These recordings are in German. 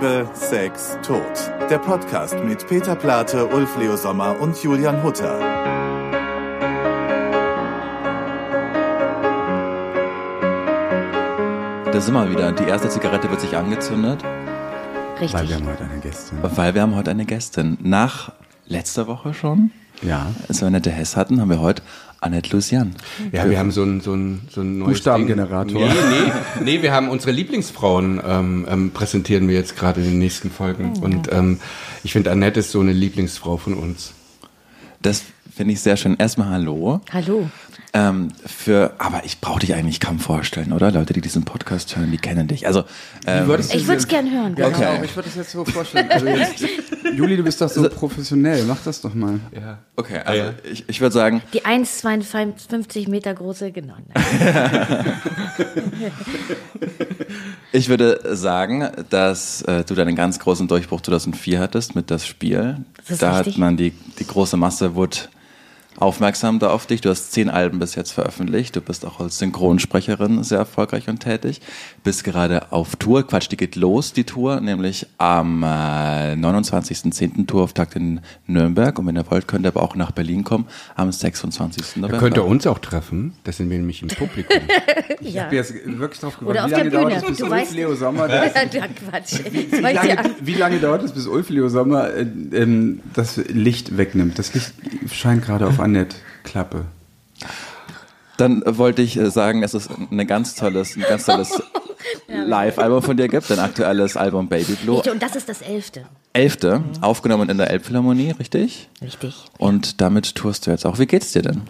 Liebe, Sex, Tod. Der Podcast mit Peter Plate, Ulf Leo Sommer und Julian Hutter. Da sind wir wieder. Die erste Zigarette wird sich angezündet, Richtig. Weil wir haben heute eine Gästin. weil wir haben heute eine Gästin. Nach letzter Woche schon, Ja. als wir Annette Hess hatten, haben wir heute Annette Lucian. Ja, wir haben so ein, so ein, so ein neues Buchstabengenerator. Nee, nee, nee, wir haben unsere Lieblingsfrauen ähm, ähm, präsentieren wir jetzt gerade in den nächsten Folgen. Und ähm, ich finde, Annette ist so eine Lieblingsfrau von uns. Das finde ich sehr schön. Erstmal Hallo. Genau. Hallo. Ähm, für, aber ich brauche dich eigentlich kaum vorstellen, oder? Leute, die diesen Podcast hören, die kennen dich. Also, ähm, Ich würde es gern hören. Ja, Okay. genau. Ich würde das jetzt so vorstellen. Also jetzt, Juli, du bist doch so professionell. Mach das doch mal. Ja. okay, also ich, ich würde sagen, Die 1,52 Meter große, genau. Ich würde sagen, dass äh, du deinen ganz großen Durchbruch 2004 hattest mit das Spiel. Das ist da richtig. hat man die, die große Masse wurde aufmerksam da auf dich. Du hast zehn Alben bis jetzt veröffentlicht. Du bist auch als Synchronsprecherin sehr erfolgreich und tätig. Bist gerade auf Tour. Quatsch, die geht los, die Tour, nämlich am äh, 29.10. Tourauftakt in Nürnberg. Und wenn ihr wollt, könnt ihr aber auch nach Berlin kommen am 26. Da November. könnt ihr uns auch treffen. Das sind wir nämlich im Publikum. Ich Ja. habe jetzt wirklich drauf gewartet. auf Wie lange dauert es, bis Ulf weißt- Leo Sommer das, Ja, Quatsch. wie, lange, ja. wie lange dauert es, bis Ulf Leo Sommer äh, ähm, das Licht wegnimmt? Das Licht scheint gerade auf Annette Klappe. Dann wollte ich äh, sagen, es ist ein ganz tolles, ein ganz tolles Live-Album von dir gibt, dein aktuelles Album Baby Blue. Richtig, Und das ist das Elfte. Elfte, aufgenommen in der Elbphilharmonie, richtig? Richtig. Und damit tourst du jetzt auch. Wie geht's dir denn?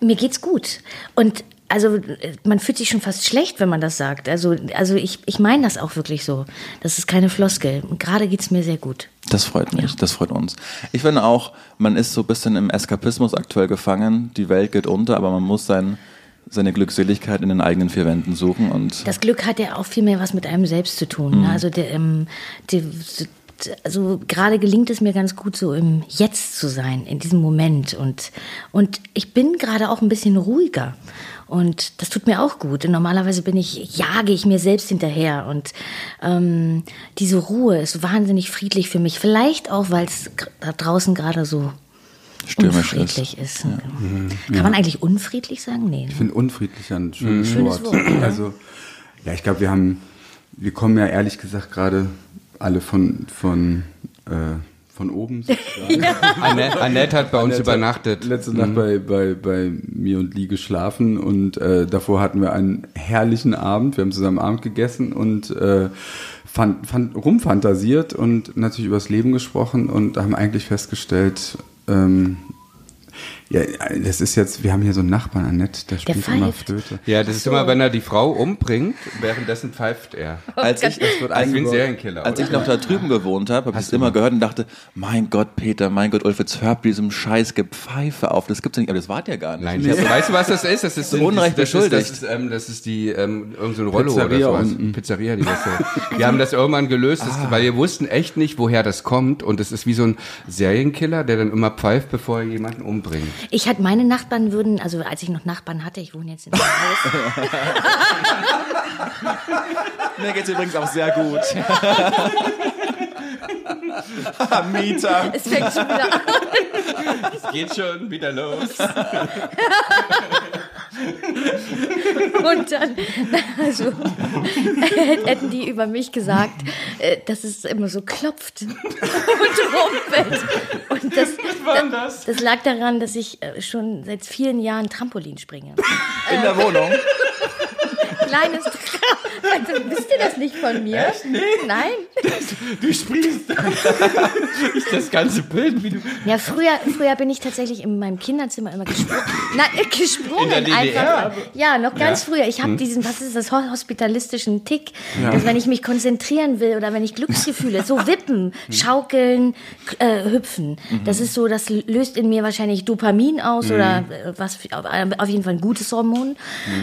Mir geht's gut. Und also äh, man fühlt sich schon fast schlecht, wenn man das sagt. Also, also ich, ich meine das auch wirklich so. Das ist keine Floskel. Gerade geht's mir sehr gut. Das freut mich, das freut uns. Ich finde auch, man ist so ein bisschen im Eskapismus aktuell gefangen. Die Welt geht unter, aber man muss sein, seine Glückseligkeit in den eigenen vier Wänden suchen. Und Das Glück hat ja auch viel mehr was mit einem selbst zu tun. ne? Also, der, ähm, die, also gerade gelingt es mir ganz gut, so im Jetzt zu sein, in diesem Moment. Und, und ich bin gerade auch ein bisschen ruhiger. Und das tut mir auch gut. Und normalerweise bin ich, jage ich mir selbst hinterher. Und ähm, diese Ruhe ist wahnsinnig friedlich für mich. Vielleicht auch, weil es da draußen gerade so stürmisch ist. unfriedlich ist. Kann man eigentlich unfriedlich sagen? Nee. Ich finde unfriedlich ein schönes Schönes Wort. Wort, ja. Also, ja, ich glaube, wir haben, wir kommen ja ehrlich gesagt gerade alle von, von, äh, von oben. sozusagen. Annette, Annette hat bei uns Annette übernachtet. hat Letzte Nacht bei, bei, bei mir und Lee geschlafen und äh, davor hatten wir einen herrlichen Abend. Wir haben zusammen Abend gegessen und äh, fand, fand, rumfantasiert und natürlich über das Leben gesprochen und haben eigentlich festgestellt, ähm, ja, das ist jetzt, wir haben hier so einen Nachbarn, Annette, der spielt immer pfeift. Flöte. Ja, das ist immer, wenn er die Frau umbringt, währenddessen pfeift er. Als ich, Das wird Als ein. Serienkiller. als ich noch da drüben gewohnt habe, habe ich es immer gehört und dachte, mein Gott, Peter, mein Gott, Ulf, jetzt hört diesem Scheiß Gepfeife auf. Das gibt's ja nicht, aber das wart ja gar nicht. Nein, hab, weißt du, was das ist? Das ist Zu Unrecht das beschuldigt. Ist, das, ist, ähm, das ist die ähm, irgend so ein Rollo Pizzeria oder sowas. unten. Pizzeria, die das so. Wir haben das irgendwann gelöst, das, weil wir wussten echt nicht, woher das kommt. Und es ist wie so ein Serienkiller, der dann immer pfeift, bevor er jemanden umbringt. Ich hatte meine Nachbarn würden, also als ich noch Nachbarn hatte, ich wohne jetzt in einem Haus. Mir geht's übrigens auch sehr gut. Mieter. Es fängt schon wieder an. Es geht schon wieder los. Und dann, also, hätten die über mich gesagt, äh, dass es immer so klopft und rumpelt. Und das, das? das lag daran, dass ich äh, schon seit vielen Jahren Trampolin springe. In der Wohnung. Kleines also, Wisst ihr das nicht von mir? Nee. Nein? Du springst dann. ist das ganze Bild, wie du. Ja, früher, früher bin ich tatsächlich in meinem Kinderzimmer immer gesprungen. Nein, äh, gesprungen In der DDR? einfach. Ja, noch ganz früher. Ich habe diesen, was ist das, ho- hospitalistischen Tick, dass wenn ich mich konzentrieren will oder wenn ich Glücksgefühle, so wippen, schaukeln, k- äh, hüpfen. Das ist so, das löst in mir wahrscheinlich Dopamin aus oder äh, was, auf jeden Fall ein gutes Hormon.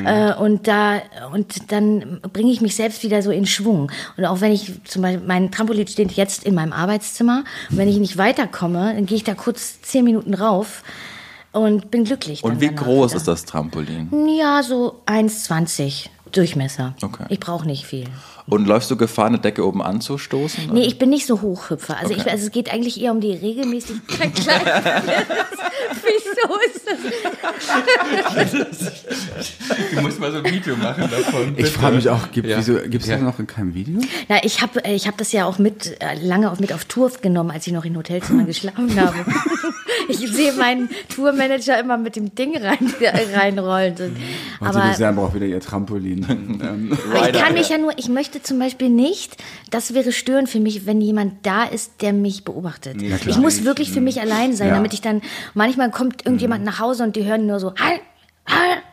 Äh, und da, und dann bringe ich mich selbst wieder so in Schwung. Und auch wenn ich zum Beispiel, mein Trampolin steht jetzt in meinem Arbeitszimmer und wenn ich nicht weiterkomme, dann gehe ich da kurz zehn Minuten rauf und bin glücklich. Und wie groß wieder. ist das Trampolin? Ja, so 1,20. Durchmesser. Okay. Ich brauche nicht viel. Und läufst du Gefahr, eine Decke oben anzustoßen? Nee, ich bin nicht so Hochhüpfer. Also, ich, also es geht eigentlich eher um die Regelmäßigkeit. Wieso ist das? Du musst mal so ein Video machen davon. Ich frage mich auch, gibt Ja. es Ja. das noch in keinem Video? Na, ich habe ich hab das ja auch mit äh, lange auch mit auf Tour genommen, als ich noch in Hotelzimmern geschlafen habe. Ich sehe meinen Tourmanager immer mit dem Ding rein, reinrollen. Martin Aber Lucian braucht wieder ihr Trampolin. ähm, Aber ich kann mich ja nur, ich möchte zum Beispiel nicht, das wäre störend für mich, wenn jemand da ist, der mich beobachtet. ich muss wirklich für mich allein sein, Ja. damit ich dann, manchmal kommt irgendjemand nach Hause und die hören nur so, "Halt, halt, halt",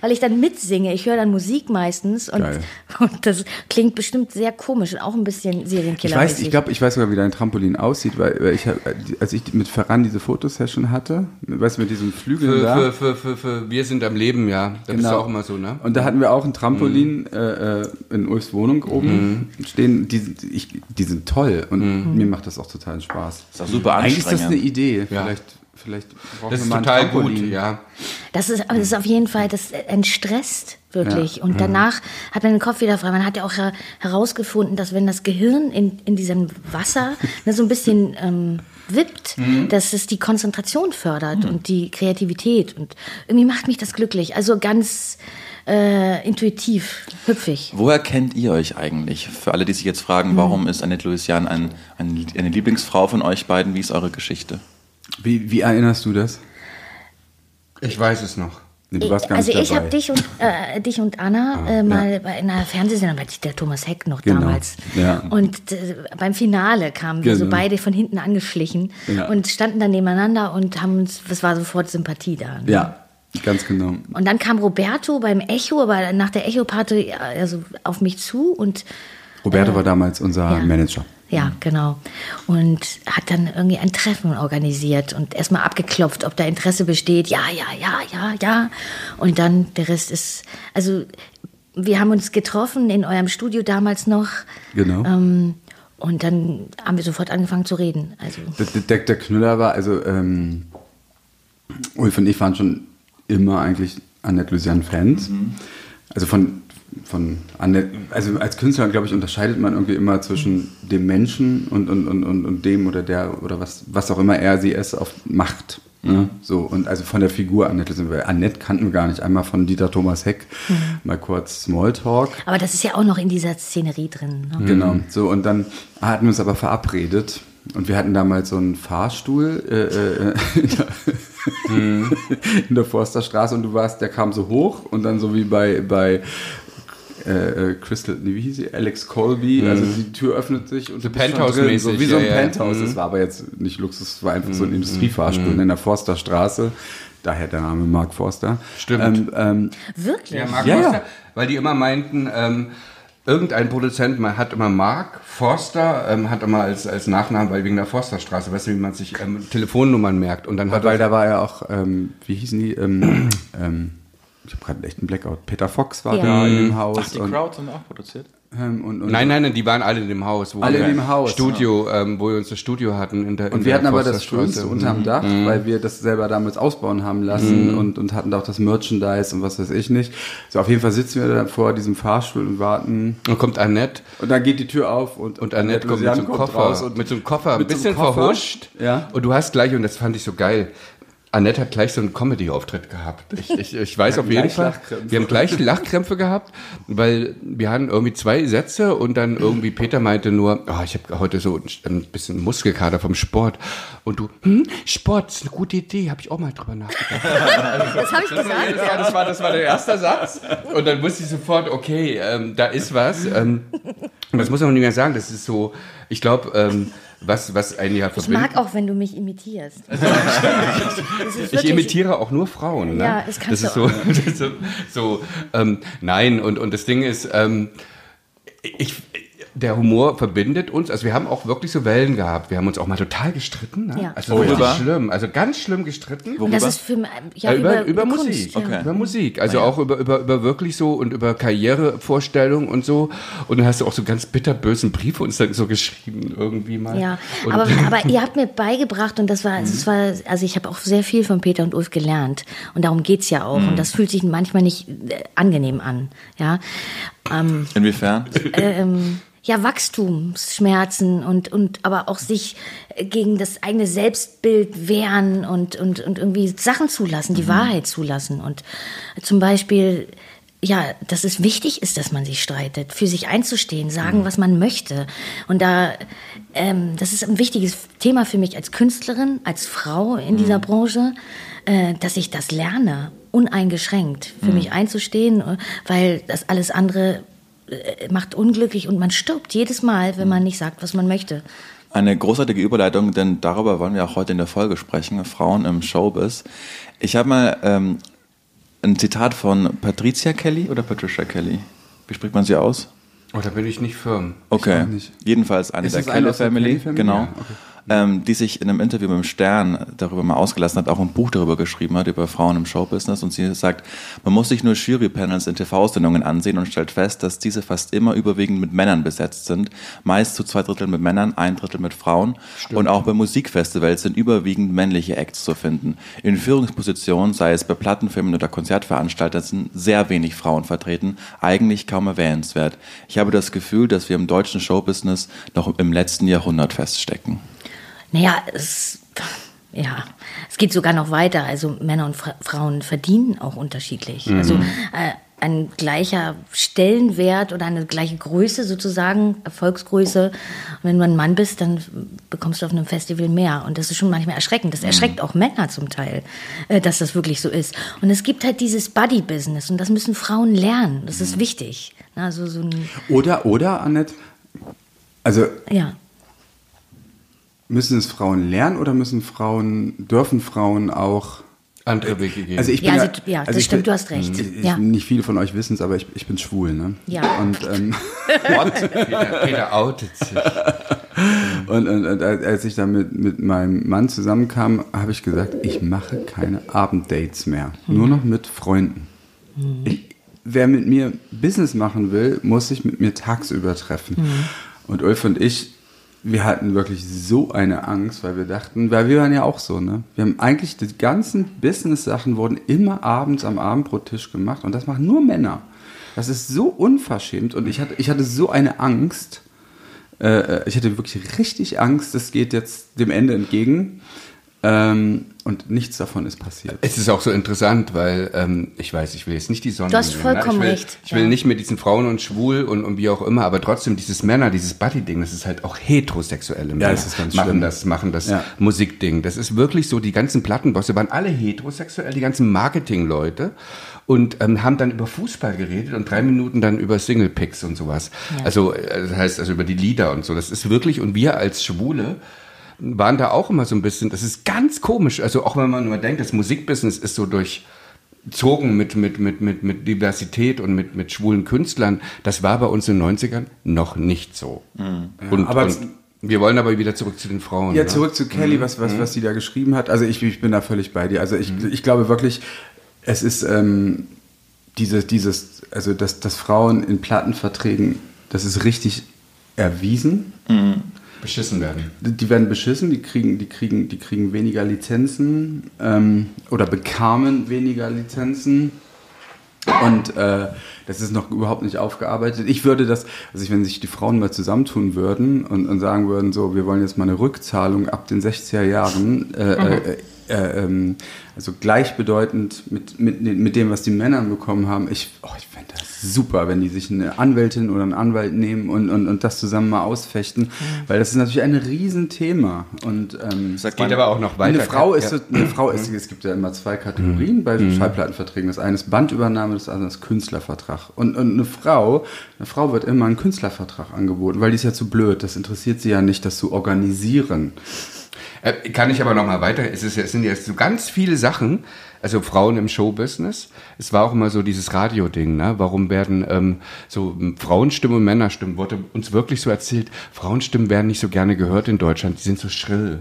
weil ich dann mitsinge. Ich höre dann Musik meistens und, und das klingt bestimmt sehr komisch und auch ein bisschen ich Serienkiller. weiß, ich glaube, ich weiß sogar, wie dein Trampolin aussieht, weil, weil ich, hab- als ich mit Ferran diese Fotosession hatte, weißt du, mit diesem Flügel Für, da. für, für, für, für Wir sind am Leben, ja. Da bist du auch immer so, ne? Und da hatten wir auch ein Trampolin äh, äh, in Ulfs Wohnung oben stehen. Die, sind- ich, die sind toll und mir macht das auch total Spaß. ist auch super Eigentlich ist das eine anstrengend. Idee. Ja. Vielleicht, vielleicht brauchen Das wir ist mal ein total gut, ja. Das ist, aber das ist auf jeden Fall, das entstresst wirklich. Und danach hat man den Kopf wieder frei. Man hat ja auch her- herausgefunden, dass wenn das Gehirn in, in diesem Wasser ne, so ein bisschen ähm, wippt, dass es die Konzentration fördert und die Kreativität. Und irgendwie macht mich das glücklich. Also ganz äh, intuitiv, hüpfig. Woher kennt ihr euch eigentlich? Für alle, die sich jetzt fragen, warum ist Annette Louisian ein, ein, eine Lieblingsfrau von euch beiden? Wie ist eure Geschichte? Wie, wie erinnerst du das? Ich weiß es noch. Nee, du warst gar also nicht ich habe dich und äh, dich und Anna äh, mal bei einer Fernsehsendung, bei der Thomas Heck noch Genau, damals. ja. Und äh, beim Finale kamen wir so Genau. beide von hinten angeschlichen Ja. und standen dann nebeneinander und haben uns, es war sofort Sympathie da. ne? Ja, ganz genau. Und dann kam Roberto beim Echo, aber nach der Echo-Party also auf mich zu und Roberto war damals unser ja. Manager. Ja, genau. Und hat dann irgendwie ein Treffen organisiert und erstmal abgeklopft, ob da Interesse besteht. Ja, ja, ja, ja, ja. Und dann der Rest ist, also wir haben uns getroffen in eurem Studio damals noch. Genau. Ähm, und dann haben wir sofort angefangen zu reden. Also Der, der, der Knüller war, also ähm, Ulf und ich waren schon immer eigentlich Annette Lucian-Fans. Also von, von Annette, also als Künstler, glaube ich, unterscheidet man irgendwie immer zwischen dem Menschen und, und, und, und, und dem oder der oder was, was auch immer er sie es auf macht. Ne? So, und also von der Figur Annette Lucian, weil Annette kannten wir gar nicht. Einmal von Dieter Thomas Heck, mal kurz Smalltalk. aber das ist ja auch noch in dieser Szenerie drin. Ne? Genau, so und dann hatten wir uns aber verabredet und wir hatten damals so einen Fahrstuhl äh, äh, in, der, in der Forsterstraße und du warst, der kam so hoch und dann so wie bei bei äh, äh, Crystal, nee, wie hieß sie? Alex Colby, also die Tür öffnet sich und So Penthouse-mäßig, drin, so wie so ein ja, ja. Penthouse. Das war aber jetzt nicht Luxus, es war einfach so ein Industriefahrstuhl in der Forsterstraße. Daher der Name Mark Forster. Stimmt. Ähm, ähm, Wirklich? Ja, Mark Ja, Forster, ja. weil die immer meinten, ähm, irgendein Produzent man hat immer Mark Forster, ähm, hat immer als, als Nachnamen, weil wegen der Forsterstraße, weißt du, wie man sich ähm, Telefonnummern merkt. Und dann hat weil da war ja auch, ähm, wie hießen die? Ähm, ähm, ich habe gerade echt einen Blackout. Peter Fox war Ja. da in dem Haus. Ach, die und, Crowd sind auch produziert? ähm, und, und, Nein, nein, nein, die waren alle in dem Haus. Wo Alle wir in dem Haus, Studio, ähm, wo wir uns das Studio hatten. In der, in Und wir der hatten aber das. Schönste unterm Dach, weil wir das selber damals ausbauen haben lassen und, und hatten da auch das Merchandise und was weiß ich nicht. So, auf jeden Fall sitzen wir da vor diesem Fahrstuhl und warten. Und kommt Annette Und dann geht die Tür auf und, und Annette kommt mit so einem Koffer, raus und mit so einem Koffer, ein mit so bisschen einem Koffer. verhuscht. Ja. Und du hast gleich, und das fand ich so geil, Annette hat gleich so einen Comedy-Auftritt gehabt. Ich, ich, ich weiß Wir auf jeden gleich Fall. Wir haben gleich Lachkrämpfe gehabt, weil wir hatten irgendwie zwei Sätze und dann irgendwie Peter meinte nur, oh, ich habe heute so ein bisschen Muskelkater vom Sport. Und du, hm, Sport ist eine gute Idee, habe ich auch mal drüber nachgedacht. Das habe ich gesagt. Ja, das war, das war der erste Satz. Und dann wusste ich sofort, okay, ähm, da ist was. Ähm, das muss man nicht mehr sagen. Das ist so, ich glaube, ähm, was, was einen ja Ich verbindet. mag auch, wenn du mich imitierst. Das ist Ich imitiere auch nur Frauen. Ne? Ja, das kannst ist du so, das ist so, so ähm, nein, und, und das Ding ist, ähm, ich, der Humor verbindet uns. Also wir haben auch wirklich so Wellen gehabt. Wir haben uns auch mal total gestritten. Ne? Ja. Also richtig Worüber? schlimm. Also ganz schlimm gestritten. Und das ist für mich, ja, Ja, über, über, über, Kunst, Musik. ja. Okay. Über Musik. Also auch über, über, über wirklich so und über Karrierevorstellungen und so. Und dann hast du auch so ganz bitterbösen Briefe uns dann so geschrieben irgendwie mal. Ja, und aber, aber ihr habt mir beigebracht und das war, das war also ich habe auch sehr viel von Peter und Ulf gelernt und darum geht's ja auch und das fühlt sich manchmal nicht äh, angenehm an, ja. Ähm, Inwiefern? ähm, ja, Wachstumsschmerzen und, und aber auch sich gegen das eigene Selbstbild wehren und, und, und irgendwie Sachen zulassen, die Wahrheit zulassen. Und zum Beispiel, ja, dass es wichtig ist, dass man sich streitet, für sich einzustehen, sagen, was man möchte. Und da, ähm, das ist ein wichtiges Thema für mich als Künstlerin, als Frau in dieser Branche, äh, dass ich das lerne, uneingeschränkt für mich einzustehen, äh, weil das alles andere äh, macht unglücklich und man stirbt jedes Mal, wenn man nicht sagt, was man möchte. Eine großartige Überleitung, denn darüber wollen wir auch heute in der Folge sprechen, Frauen im Showbiz. Ich habe mal ähm, ein Zitat von Patricia Kelly oder Patricia Kelly. Wie spricht man sie aus? Oh, da bin ich nicht firm. Okay. nicht. Jedenfalls eine Ist der Kelly Family, Kelly Family? genau. Ja, okay. Ähm, die sich in einem Interview mit dem Stern darüber mal ausgelassen hat, auch ein Buch darüber geschrieben hat, über Frauen im Showbusiness. Und sie sagt, man muss sich nur Jurypanels in TV-Sendungen ansehen und stellt fest, dass diese fast immer überwiegend mit Männern besetzt sind. Meist zu zwei Drittel mit Männern, ein Drittel mit Frauen. Und auch bei Musikfestivals sind überwiegend männliche Acts zu finden. In Führungspositionen, sei es bei Plattenfirmen oder Konzertveranstaltern, sind sehr wenig Frauen vertreten, eigentlich kaum erwähnenswert. Ich habe das Gefühl, dass wir im deutschen Showbusiness noch im letzten Jahrhundert feststecken. Naja, es, ja, es geht sogar noch weiter. Also Männer und Fra Frauen verdienen auch unterschiedlich. Also äh, ein gleicher Stellenwert oder eine gleiche Größe sozusagen, Erfolgsgröße. Und wenn du ein Mann bist, dann bekommst du auf einem Festival mehr. Und das ist schon manchmal erschreckend. Das erschreckt auch Männer zum Teil, äh, dass das wirklich so ist. Und es gibt halt dieses Buddy-Business und das müssen Frauen lernen. Das ist wichtig. Also so ein, Oder, oder, Annette, also ja. Müssen es Frauen lernen oder müssen Frauen, dürfen Frauen auch Andere Wege gehen. Also ich bin Ja, ja, also, ja, das ich stimmt, bin, du hast recht. Ich, Ja. Nicht viele von euch wissen es, aber ich, ich bin schwul, ne? Ja. Und, ähm, Peter, Peter outet sich. und, und, und als ich dann mit, mit meinem Mann zusammenkam, habe ich gesagt, ich mache keine Abenddates mehr. Nur noch mit Freunden. Ich, wer mit mir Business machen will, muss sich mit mir tagsüber treffen. Und Ulf und ich, wir hatten wirklich so eine Angst, weil wir dachten, weil wir waren ja auch so, ne? Wir haben eigentlich die ganzen Business-Sachen wurden immer abends am Abendbrottisch gemacht und das machen nur Männer. Das ist so unverschämt und ich hatte, ich hatte so eine Angst. Äh, ich hatte wirklich richtig Angst, das geht jetzt dem Ende entgegen. Ähm, und nichts davon ist passiert. Es ist auch so interessant, weil ähm, ich weiß, ich will jetzt nicht die Sonne. Du hast nehmen, vollkommen ich will, recht, Ich will ja. nicht mit diesen Frauen und schwul und, und wie auch immer, aber trotzdem dieses Männer, dieses Buddy-Ding, das ist halt auch heterosexuelle Männer. das ist ganz machen schlimm. das, machen das Ja. Musikding. Das ist wirklich so, die ganzen Plattenbosse waren alle heterosexuell, die ganzen Marketing-Leute und ähm, haben dann über Fußball geredet und drei Minuten dann über Single-Picks und sowas. Also äh, das heißt also über die Lieder und so. Das ist wirklich, und wir als Schwule waren da auch immer so ein bisschen, das ist ganz komisch. Also auch wenn man nur denkt, das Musikbusiness ist so durchzogen mit, mit, mit, mit, mit Diversität und mit, mit schwulen Künstlern. Das war bei uns in den 90ern noch nicht so. und, aber- und wir wollen aber wieder zurück zu den Frauen. Ja, ne? zurück zu Kelly, was, was, was sie da geschrieben hat. Also ich, ich bin da völlig bei dir. Also ich, ich glaube wirklich, es ist ähm, dieses, dieses, also dass, dass Frauen in Plattenverträgen, das ist richtig erwiesen. Beschissen werden. Die werden beschissen, die kriegen, die kriegen, die kriegen weniger Lizenzen ähm, oder bekamen weniger Lizenzen. Und äh, das ist noch überhaupt nicht aufgearbeitet. Ich würde das, also ich, wenn sich die Frauen mal zusammentun würden und, und sagen würden, so, wir wollen jetzt mal eine Rückzahlung ab den 60er Jahren, äh, äh, äh, ähm, also gleichbedeutend mit, mit, mit dem, was die Männer bekommen haben. Ich, oh, ich fände das super, wenn die sich eine Anwältin oder einen Anwalt nehmen und, und, und das zusammen mal ausfechten, weil das ist natürlich ein Riesenthema. Und ähm, Sagt Geht man- aber auch noch weiter. eine Frau Ja. ist, so- eine Frau ist, es gibt ja immer zwei Kategorien bei Schallplattenverträgen. Das eine ist Bandübernahme, das andere ist Künstlervertrag. Und, und eine Frau, eine Frau wird immer ein Künstlervertrag angeboten, weil die ist ja zu blöd. Das interessiert sie ja nicht, das zu organisieren. Äh, kann ich aber noch mal weiter. Es, ist, es sind jetzt so ganz viele Sachen, also Frauen im Showbusiness. Es war auch immer so dieses Radio-Ding, ne? Warum werden ähm, so Frauenstimmen und Männerstimmen, wurde uns wirklich so erzählt, Frauenstimmen werden nicht so gerne gehört in Deutschland, die sind so schrill.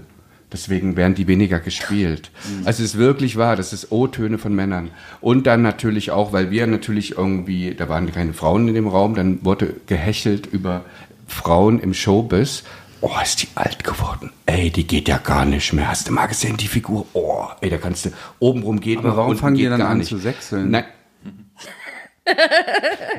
Deswegen werden die weniger gespielt. Also es ist wirklich wahr, das ist O-Töne von Männern. Und dann natürlich auch, weil wir natürlich irgendwie, da waren keine Frauen in dem Raum, dann wurde gehechelt über Frauen im Showbiz. Oh, ist die alt geworden. Ey, die geht ja gar nicht mehr. Hast du mal gesehen, die Figur? Oh, ey, da kannst du, obenrum geht Aber noch, warum fangen die dann an nicht. zu sechseln? Nein.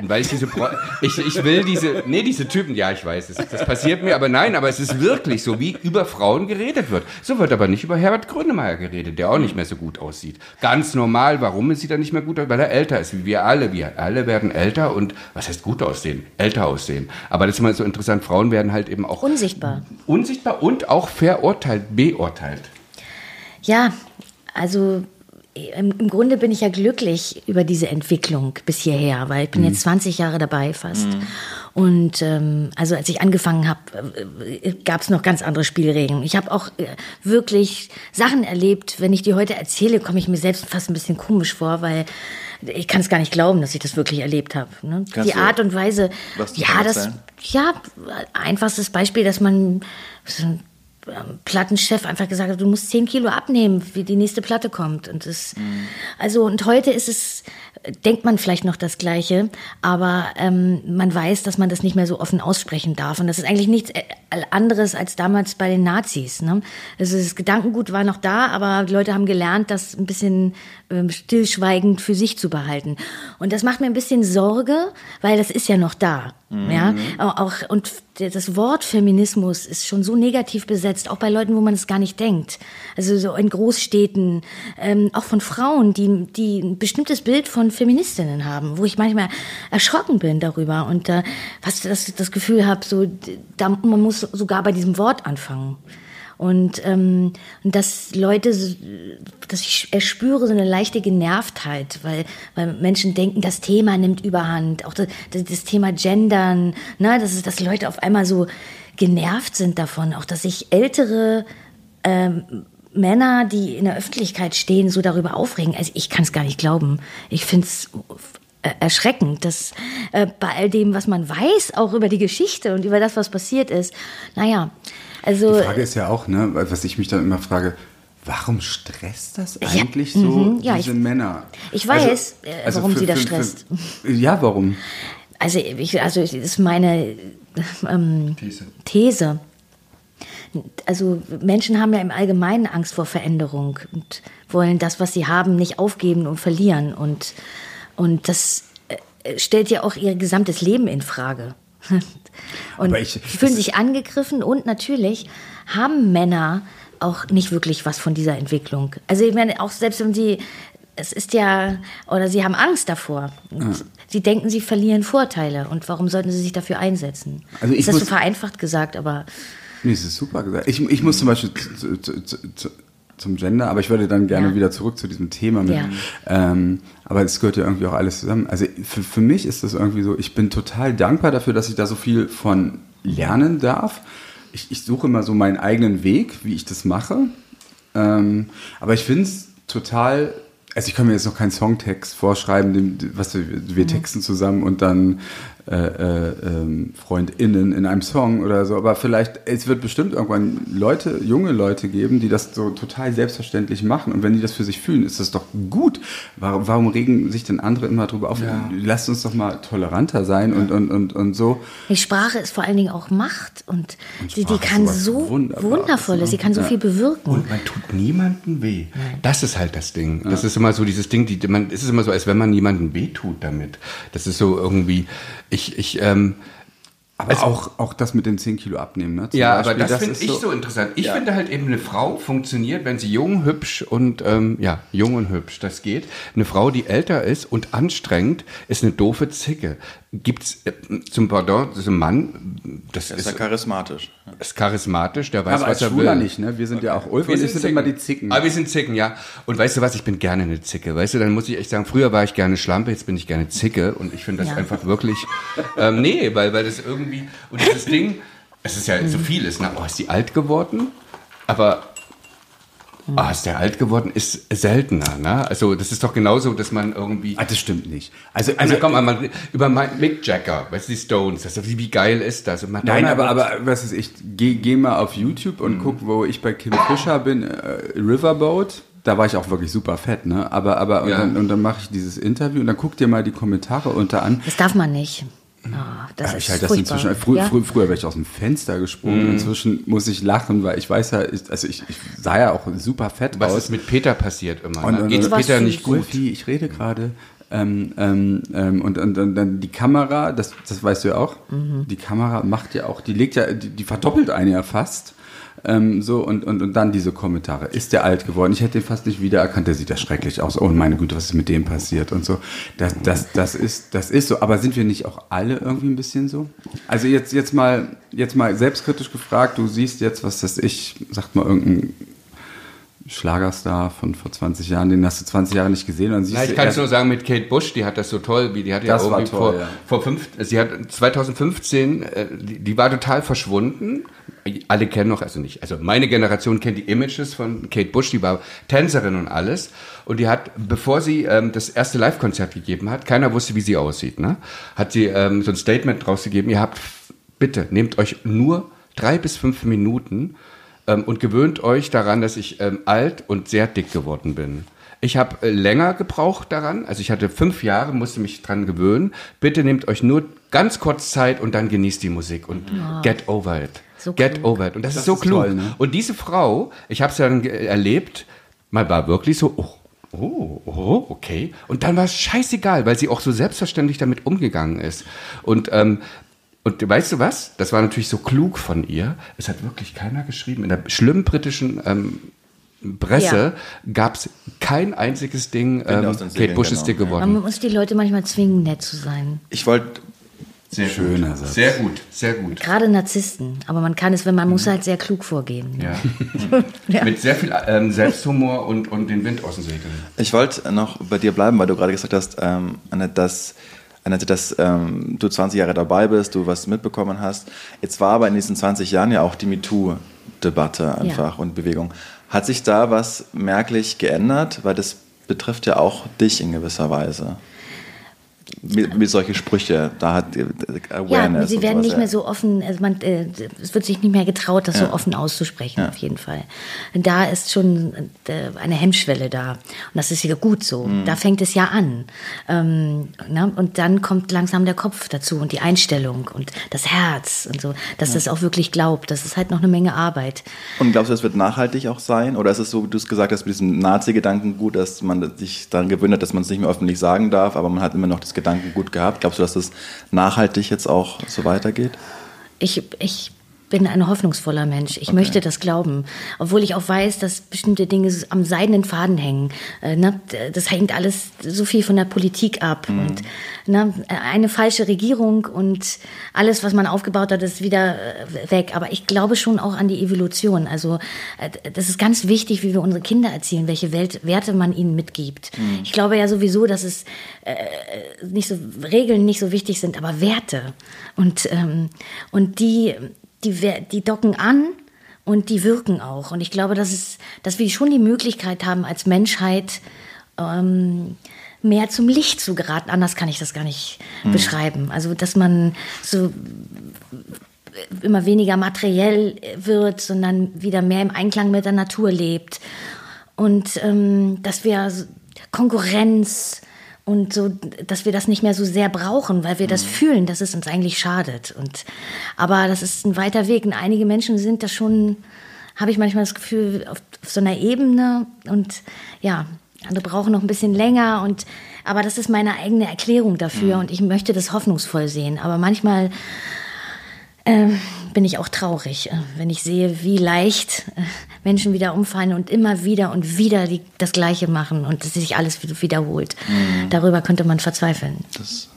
Weil ich diese, Pro ich, ich will diese, nee, diese Typen, ja, ich weiß, das, das passiert mir, aber nein, aber es ist wirklich so, wie über Frauen geredet wird. So wird aber nicht über Herbert Grönemeyer geredet, der auch nicht mehr so gut aussieht. Ganz normal, warum sieht er nicht mehr gut aus? Weil er älter ist, wie wir alle. Wir alle werden älter und, was heißt gut aussehen? Älter aussehen. Aber das ist immer so interessant, Frauen werden halt eben auch Unsichtbar. unsichtbar und auch verurteilt, beurteilt. Ja, also im, im Grunde bin ich ja glücklich über diese Entwicklung bis hierher, weil ich bin jetzt 20 Jahre dabei fast. Und ähm, also als ich angefangen habe, äh, gab es noch ganz andere Spielregeln. Ich habe auch äh, wirklich Sachen erlebt, wenn ich die heute erzähle, komme ich mir selbst fast ein bisschen komisch vor, weil ich kann es gar nicht glauben, dass ich das wirklich erlebt habe. Ne? Die Art und Weise, ja, das, erzählen? ja, einfachstes Beispiel, dass man so ein Plattenchef einfach gesagt hat, du musst 10 Kilo abnehmen, wie die nächste Platte kommt. Und das, also, und heute ist es, denkt man vielleicht noch das Gleiche, aber ähm, man weiß, dass man das nicht mehr so offen aussprechen darf. Und das ist eigentlich nichts äh, anderes als damals bei den Nazis. Ne? Also das Gedankengut war noch da, aber die Leute haben gelernt, das ein bisschen ähm, stillschweigend für sich zu behalten. Und das macht mir ein bisschen Sorge, weil das ist ja noch da. Ja, auch, und das Wort Feminismus ist schon so negativ besetzt, auch bei Leuten, wo man es gar nicht denkt. Also so in Großstädten, ähm, auch von Frauen, die, die ein bestimmtes Bild von Feministinnen haben, wo ich manchmal erschrocken bin darüber und äh, was das, das Gefühl habe, so, da, man muss sogar bei diesem Wort anfangen. Und, ähm, dass Leute, dass ich erspüre so eine leichte Genervtheit, weil, weil Menschen denken, das Thema nimmt überhand. Auch das, das, Thema Gendern, ne, dass, dass Leute auf einmal so genervt sind davon. Auch dass sich ältere ähm, Männer, die in der Öffentlichkeit stehen, so darüber aufregen. Also ich kann es gar nicht glauben. Ich finde es erschreckend, dass äh, bei all dem, was man weiß, auch über die Geschichte und über das, was passiert ist, naja, also Die Frage ist ja auch, ne, was ich mich dann immer frage, warum stresst das Ja, eigentlich so mhm, ja, diese ich- Männer? ich weiß, äh, warum sie das stresst. ja, warum? Also, ich, also das ist meine ähm, These. These. Also Menschen haben ja im Allgemeinen Angst vor Veränderung und wollen das, was sie haben, nicht aufgeben und verlieren. Und, und das äh, stellt ja auch ihr gesamtes Leben in Frage. Und ich- sie fühlen sich angegriffen und natürlich haben Männer auch nicht wirklich was von dieser Entwicklung. Also ich meine, auch selbst wenn sie, es ist ja, oder sie haben Angst davor. Und Sie denken, sie verlieren Vorteile. Und warum sollten sie sich dafür einsetzen? Also ich ist das so muss- vereinfacht gesagt, aber Nee, es ist super gesagt. Ich, ich muss zum Beispiel zu, zu, zu, zum Gender, aber ich würde dann gerne Ja. wieder zurück zu diesem Thema. Mit, Ja. ähm, aber es gehört ja irgendwie auch alles zusammen. Also für, für mich ist das irgendwie so, ich bin total dankbar dafür, dass ich da so viel von lernen darf. Ich, ich suche immer so meinen eigenen Weg, wie ich das mache. Ähm, aber ich finde es total, also ich kann mir jetzt noch keinen Songtext vorschreiben, den, was wir, wir texten zusammen und dann äh, äh, ähm, FreundInnen in einem Song oder so. Aber vielleicht, es wird bestimmt irgendwann Leute, junge Leute geben, die das so total selbstverständlich machen. Und wenn die das für sich fühlen, ist das doch gut. Warum, warum regen sich denn andere immer drüber auf? Lasst uns doch mal toleranter sein und, und, und, und so. die Sprache ist vor allen Dingen auch Macht und, die, die ist kann so Wunderbares, wundervolles, ne? sie kann so Ja. viel bewirken. Und man tut niemandem weh. Das ist halt das Ding. Das ist immer so dieses Ding, die, man, es ist immer so, als wenn man niemandem weh tut damit. Das ist so irgendwie, ich, ich, ähm, Aber auch, auch das mit den 10 Kilo abnehmen, ne? Zum ja, Beispiel, aber das, finde ist ich so, interessant. Ich finde halt eben, eine Frau funktioniert, wenn sie jung, hübsch und, ähm, ja, jung und hübsch, das geht. Eine Frau, die älter ist und anstrengend, ist eine doofe Zicke. Gibt's äh, zum Pardon, das ist ein Mann, das ist ist, ja charismatisch. ist charismatisch, der weiß, Aber als was er Schwuler will. nicht, ne? Wir sind ja auch Ulf Wir und ich sind Zicken. immer die Zicken. Aber wir sind Zicken, ja. Und weißt du was, ich bin gerne eine Zicke. Weißt du, dann muss ich echt sagen, früher war ich gerne Schlampe, jetzt bin ich gerne Zicke. Und ich finde das Ja. einfach wirklich, ähm, nee, weil, weil das irgendwie, und dieses Ding, es ist ja so vieles, ne? Oh, ist die alt geworden? Aber Ah, ist der alt geworden? Ist seltener, ne? Also das ist doch genauso, dass man irgendwie. Ah, das stimmt nicht. Also, Also komm mal, mal über Mike- Mick Jagger, weißt du, die Stones, das, wie, wie geil ist das? Nein, aber, aber was ist ich, geh, geh mal auf YouTube und guck, wo ich bei Kim Fischer bin, äh, Riverboat. Da war ich auch wirklich super fett, ne? Aber, aber, und Ja. dann, und dann mache ich dieses Interview und dann guck dir mal die Kommentare unter an. Das darf man nicht. Ah, das Ja, ich halt das furchtbar. inzwischen, frü ja? frü früher wäre ich aus dem Fenster gesprungen. Inzwischen muss ich lachen, weil ich weiß ja, ich, also ich, ich sah ja auch super fett was aus. ist mit Peter passiert immer? Und- ne? und- Geht's und- Peter Was nicht gut? Ulfi, ich rede gerade. Ähm, ähm, ähm, und, und, und dann die Kamera, das, das weißt du ja auch, die Kamera macht ja auch, die legt ja, die, die verdoppelt einen ja fast. Ähm, so und, und, und dann diese Kommentare. Ist der alt geworden? Ich hätte ihn fast nicht wiedererkannt, der sieht ja schrecklich aus. Oh meine Güte, was ist mit dem passiert und so. Das, das, das, ist, das ist so. Aber sind wir nicht auch alle irgendwie ein bisschen so? Also jetzt, jetzt mal, jetzt mal selbstkritisch gefragt, du siehst jetzt, was das ich, sagt mal irgendein Schlagerstar von vor 20 Jahren, den hast du 20 Jahre nicht gesehen. Und dann siehst Na, ich kann es nur sagen mit Kate Bush, die hat das so toll, wie die hat ja irgendwie toll, vor, ja. vor fünf, sie hat 2015, äh, die, die war total verschwunden. Alle kennen noch, also nicht, also meine Generation kennt die Images von Kate Bush, die war Tänzerin und alles. Und die hat, bevor sie ähm, das erste Live-Konzert gegeben hat, keiner wusste, wie sie aussieht, ne? Hat sie ähm, so ein Statement draus gegeben, ihr habt, bitte, nehmt euch nur drei bis fünf Minuten ähm, und gewöhnt euch daran, dass ich ähm, alt und sehr dick geworden bin. Ich habe äh, länger gebraucht daran, also ich hatte fünf Jahre, musste mich dran gewöhnen. Bitte nehmt euch nur ganz kurz Zeit und dann genießt die Musik und get over it. So get klug. over it. Und das, Das ist so ist klug. toll, ne? Und diese Frau, ich habe es ja dann erlebt, mal war wirklich so, oh, oh, oh, okay. Und dann war es scheißegal, weil sie auch so selbstverständlich damit umgegangen ist. Und ähm, und weißt du was? Das war natürlich so klug von ihr. Es hat wirklich keiner geschrieben. In der schlimmen britischen ähm, Presse gab es kein einziges Ding, ähm, Kate Bush ist genau. dick Man geworden. muss die Leute manchmal zwingen, nett zu sein. Ich wollte Sehr Schöner. Satz. Sehr gut, sehr gut. Gerade Narzissten. Aber man kann es, wenn man muss halt sehr klug vorgehen. Ja. Mit sehr viel ähm, Selbsthumor und, und den Wind aus den Segeln. Ich wollte noch bei dir bleiben, weil du gerade gesagt hast, ähm, Annette, dass, Annette, dass ähm, du 20 Jahre dabei bist, du was mitbekommen hast. Jetzt war aber in diesen 20 Jahren ja auch die MeToo-Debatte einfach und Bewegung. Hat sich da was merklich geändert? Weil das betrifft ja auch dich in gewisser Weise. Wie, wie solche Sprüche, da hat äh, Awareness. Ja, sie werden sowas, nicht ja. mehr so offen, also man, äh, es wird sich nicht mehr getraut, das so offen auszusprechen, auf jeden Fall. Da ist schon äh, eine Hemmschwelle da. Und das ist ja gut so. Mhm. Da fängt es ja an. Ähm, ne? Und dann kommt langsam der Kopf dazu und die Einstellung und das Herz und so, dass das auch wirklich glaubt. Das ist halt noch eine Menge Arbeit. Und glaubst du, das wird nachhaltig auch sein? Oder ist es so, wie du es gesagt hast, mit diesem Nazi-Gedanken gut, dass man sich daran gewöhnt hat, dass man es nicht mehr öffentlich sagen darf, aber man hat immer noch das Gedanken gut gehabt? Glaubst du, dass das nachhaltig jetzt auch so weitergeht? Ich, ich bin ein hoffnungsvoller Mensch. Ich möchte das glauben. Obwohl ich auch weiß, dass bestimmte Dinge am seidenen Faden hängen. Äh, ne? Das hängt alles so viel von der Politik ab. Und ne? eine falsche Regierung und alles, was man aufgebaut hat, ist wieder äh, weg. Aber ich glaube schon auch an die Evolution. Also äh, das ist ganz wichtig, wie wir unsere Kinder erzielen, welche Welt, Werte man ihnen mitgibt. Ich glaube ja sowieso, dass es nicht so Regeln nicht so wichtig sind, aber Werte. Und, ähm, und die die, die docken an und die wirken auch. Und ich glaube, dass, es, dass wir schon die Möglichkeit haben, als Menschheit ähm, mehr zum Licht zu geraten. Anders kann ich das gar nicht beschreiben. Also, dass man so immer weniger materiell wird, sondern wieder mehr im Einklang mit der Natur lebt. Und ähm, dass wir Konkurrenz und so, dass wir das nicht mehr so sehr brauchen, weil wir das fühlen, dass es uns eigentlich schadet. Und aber das ist ein weiter Weg. Und einige Menschen sind da schon, habe ich manchmal das Gefühl, auf, auf so einer Ebene und ja, andere brauchen noch ein bisschen länger und aber das ist meine eigene Erklärung dafür und ich möchte das hoffnungsvoll sehen. Aber manchmal ähm, bin ich auch traurig, äh, wenn ich sehe, wie leicht äh, Menschen wieder umfallen und immer wieder und wieder die, das Gleiche machen und dass sich alles wieder- wiederholt. Darüber könnte man verzweifeln. Das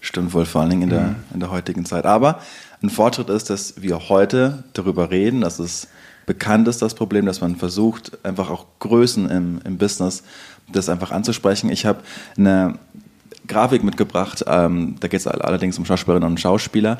stimmt wohl vor allen Dingen in der, in der heutigen Zeit. Aber ein Fortschritt ist, dass wir heute darüber reden, dass es bekannt ist, das Problem, dass man versucht, einfach auch Größen im, im Business das einfach anzusprechen. Ich habe eine Grafik mitgebracht. Ähm, da geht es allerdings um Schauspielerinnen und Schauspieler,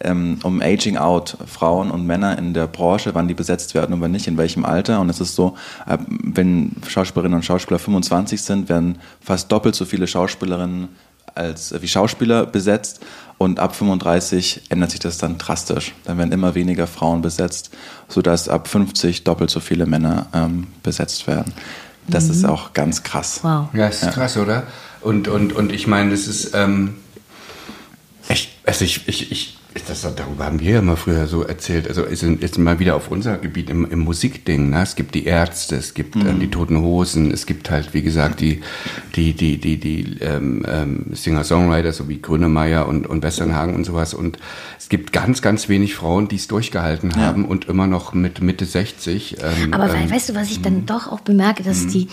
ähm, um Aging Out, Frauen und Männer in der Branche, wann die besetzt werden und wann nicht, in welchem Alter. Und es ist so, äh, wenn Schauspielerinnen und Schauspieler 25 sind, werden fast doppelt so viele Schauspielerinnen als äh, wie Schauspieler besetzt und ab 35 ändert sich das dann drastisch. Dann werden immer weniger Frauen besetzt, sodass ab 50 doppelt so viele Männer ähm, besetzt werden. Das mhm. ist auch ganz krass. Wow. Ja, ist ja. krass, oder? Und, und, und ich meine, das ist ähm, echt, also ich, ich, ich das, darüber haben wir ja mal früher so erzählt. Also ist jetzt mal wieder auf unser Gebiet im, im Musikding. Ne? Es gibt die Ärzte, es gibt mhm. äh, die Toten Hosen, es gibt halt, wie gesagt, die, die, die, die, die ähm, ähm, Singer-Songwriter, so wie Grönemeyer und, und Westernhagen und sowas. Und es gibt ganz, ganz wenig Frauen, die es durchgehalten ja. haben und immer noch mit Mitte 60. Ähm, Aber ähm, weißt du, was ich dann mhm. doch auch bemerke, dass mhm. die,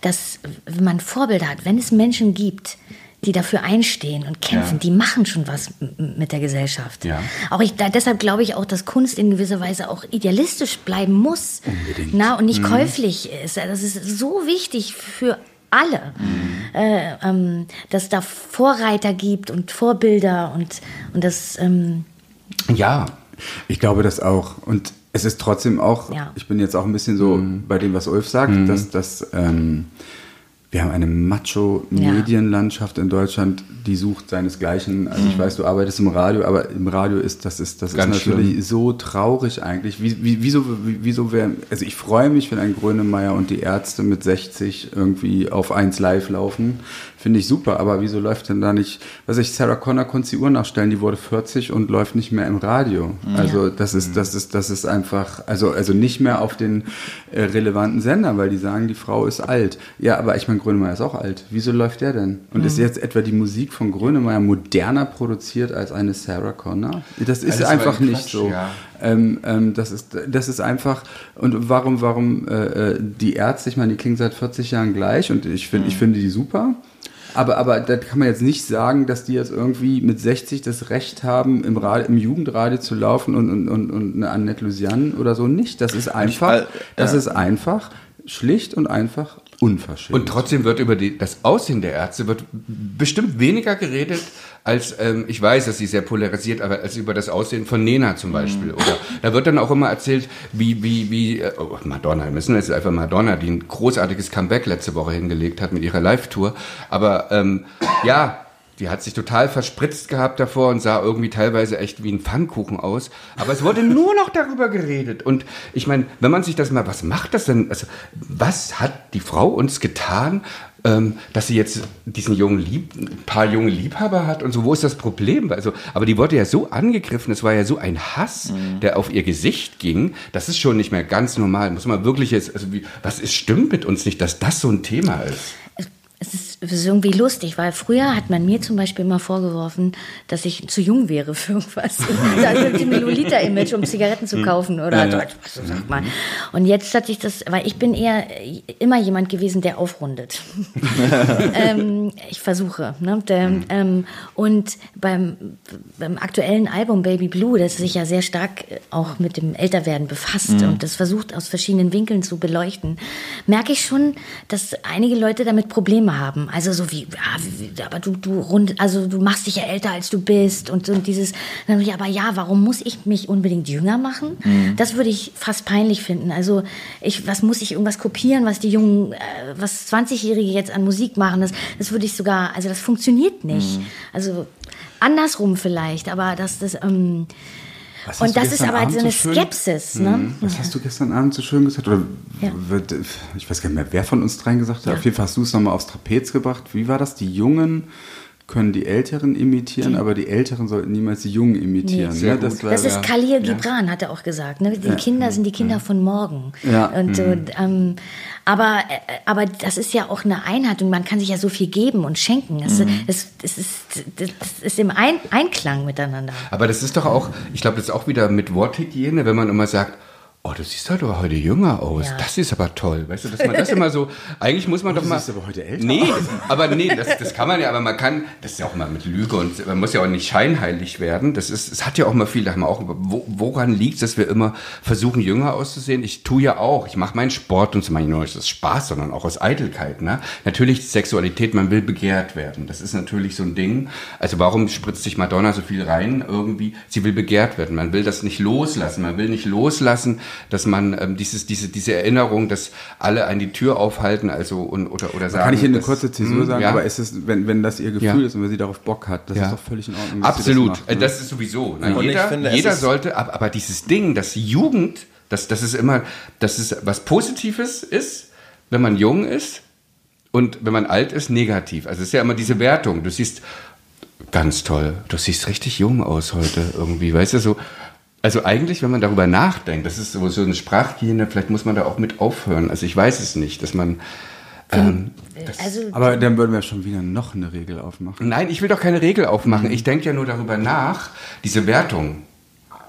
dass wenn man Vorbilder hat, wenn es Menschen gibt, die dafür einstehen und kämpfen, ja. die machen schon was mit der Gesellschaft. Ja. Auch ich, da, deshalb glaube ich auch, dass Kunst in gewisser Weise auch idealistisch bleiben muss. Unbedingt. Na, und nicht mhm. käuflich ist. Das ist so wichtig für alle, mhm. äh, ähm, dass da Vorreiter gibt und Vorbilder und, und das. Ähm, ja, ich glaube das auch. Und es ist trotzdem auch, ja. ich bin jetzt auch ein bisschen so mhm. bei dem, was Ulf sagt, mhm. dass das. Ähm, wir haben eine Macho-Medienlandschaft ja. in Deutschland, die sucht seinesgleichen. Also ich mhm. weiß, du arbeitest im Radio, aber im Radio ist das ist das Ganz ist natürlich schlimm. so traurig eigentlich. Wie, wie, wieso, wie, wieso wäre, also ich freue mich, wenn ein Grönemeyer und die Ärzte mit 60 irgendwie auf 1 live laufen finde ich super, aber wieso läuft denn da nicht, was ich, Sarah Connor konnte die Uhr nachstellen, die wurde 40 und läuft nicht mehr im Radio. Ja. Also das ist, das ist, das ist einfach, also, also nicht mehr auf den äh, relevanten Sender, weil die sagen, die Frau ist alt. Ja, aber ich meine, Grönemeyer ist auch alt. Wieso läuft der denn? Und mhm. ist jetzt etwa die Musik von Grönemeyer moderner produziert als eine Sarah Connor? Das ist Alles einfach nicht Quatsch, so. Ja. Ähm, ähm, das, ist, das ist einfach, und warum, warum äh, äh die Ärzte, ich meine, die klingen seit 40 Jahren gleich und ich finde, mhm. ich finde die super. Aber, aber da kann man jetzt nicht sagen, dass die jetzt irgendwie mit 60 das Recht haben, im, Radio, im Jugendradio zu laufen und, und, und, und eine Annette Lusian oder so nicht. Das ist einfach, ich, äh, das ist einfach, schlicht und einfach unverschämt. Und trotzdem wird über die, das Aussehen der Ärzte wird bestimmt weniger geredet als, ähm, ich weiß, dass sie sehr polarisiert, aber als über das Aussehen von Nena zum Beispiel. Mhm. Oder da wird dann auch immer erzählt, wie, wie, wie, äh, oh, Madonna, wir müssen jetzt einfach Madonna, die ein großartiges Comeback letzte Woche hingelegt hat mit ihrer Live-Tour. Aber ähm, ja, die hat sich total verspritzt gehabt davor und sah irgendwie teilweise echt wie ein Pfannkuchen aus. Aber es wurde nur noch darüber geredet. Und ich meine, wenn man sich das mal, was macht das denn? Also, was hat die Frau uns getan, ähm, dass sie jetzt diesen jungen Lieb, ein paar junge Liebhaber hat und so. Wo ist das Problem? Also, aber die wurde ja so angegriffen, es war ja so ein Hass, mhm. der auf ihr Gesicht ging. Das ist schon nicht mehr ganz normal. Muss man wirklich jetzt, also wie, was ist, stimmt mit uns nicht, dass das so ein Thema ist? Ist, ist irgendwie lustig, weil früher hat man mir zum Beispiel immer vorgeworfen, dass ich zu jung wäre für irgendwas. also die Milliliter-Image, um Zigaretten zu hm. kaufen oder ja, ja. so sagt man. Und jetzt hatte ich das, weil ich bin eher immer jemand gewesen, der aufrundet. ähm, ich versuche. Ne? Der, hm. ähm, und beim, beim aktuellen Album Baby Blue, das sich ja sehr stark auch mit dem Älterwerden befasst mhm. und das versucht aus verschiedenen Winkeln zu beleuchten, merke ich schon, dass einige Leute damit Probleme haben. Also so wie, ja, aber du, du rund, also du machst dich ja älter als du bist und, und dieses, dann ich, aber ja, warum muss ich mich unbedingt jünger machen? Mhm. Das würde ich fast peinlich finden. Also ich, was muss ich irgendwas kopieren, was die jungen, äh, was 20-Jährige jetzt an Musik machen? Das, das würde ich sogar, also das funktioniert nicht. Mhm. Also andersrum vielleicht, aber das, das, ähm, und das ist aber Abend so eine so Skepsis. Ne? Mhm. Was hast du gestern Abend so schön gesagt? Oder ja. ich weiß gar nicht mehr, wer von uns dreien gesagt hat. Ja. Auf jeden Fall hast du es nochmal aufs Trapez gebracht. Wie war das? Die Jungen können die Älteren imitieren, die. aber die Älteren sollten niemals die Jungen imitieren. Nee, ne? das, war, das, ist Khalil Gibran, ja. hat er auch gesagt. Ne? Die ja. Kinder sind die Kinder ja. von morgen. Ja. Und, mhm. und ähm, aber, äh, aber das ist ja auch eine Einheit und man kann sich ja so viel geben und schenken. Das, mhm. das, das, ist, das ist im Ein Einklang miteinander. Aber das ist doch auch, ich glaube, das ist auch wieder mit Worthygiene, wenn man immer sagt, oh, du siehst halt aber heute jünger aus. Ja. Das ist aber toll. Weißt du, dass man das immer so, eigentlich muss man doch mal. siehst aber heute älter Nee, aber nee, das, das kann man ja, aber man kann, das ist ja auch mal mit Lüge und man muss ja auch nicht scheinheilig werden. Das ist, es hat ja auch mal viel, da haben wir auch, wo, woran liegt es, dass wir immer versuchen, jünger auszusehen? Ich tue ja auch, ich mache meinen Sport und so meine nur nicht aus Spaß, sondern auch aus Eitelkeit. Ne? Natürlich Sexualität, man will begehrt werden. Das ist natürlich so ein Ding. Also warum spritzt sich Madonna so viel rein irgendwie? Sie will begehrt werden. Man will das nicht loslassen. Man will nicht loslassen, dass man ähm, dieses, diese, diese Erinnerung, dass alle an die Tür aufhalten, also und, oder, oder sagen. Kann ich hier eine dass- kurze Zäsur Hm, sagen, ja. aber ist es, wenn, wenn das ihr Gefühl Ja. ist und wenn sie darauf Bock hat, das Ja. ist doch völlig in Ordnung. dass sie Absolut, Das, macht, ne? das ist sowieso. Ne? Und ich Jeder, finde, es jeder ist- sollte, aber, aber dieses Ding, dass Jugend, das, das ist immer, das ist was Positives ist, wenn man jung ist und wenn man alt ist, negativ. Also es ist ja immer diese Wertung. Du siehst ganz toll, du siehst richtig jung aus heute irgendwie, weißt du, so. Also eigentlich, wenn man darüber nachdenkt, das ist so, so eine Sprachhygiene, vielleicht muss man da auch mit aufhören. Also ich weiß es nicht, dass man, ähm, Also, aber dann würden wir schon wieder noch eine Regel aufmachen. Nein, ich will doch keine Regel aufmachen. Ich denke ja nur darüber nach, diese Wertung.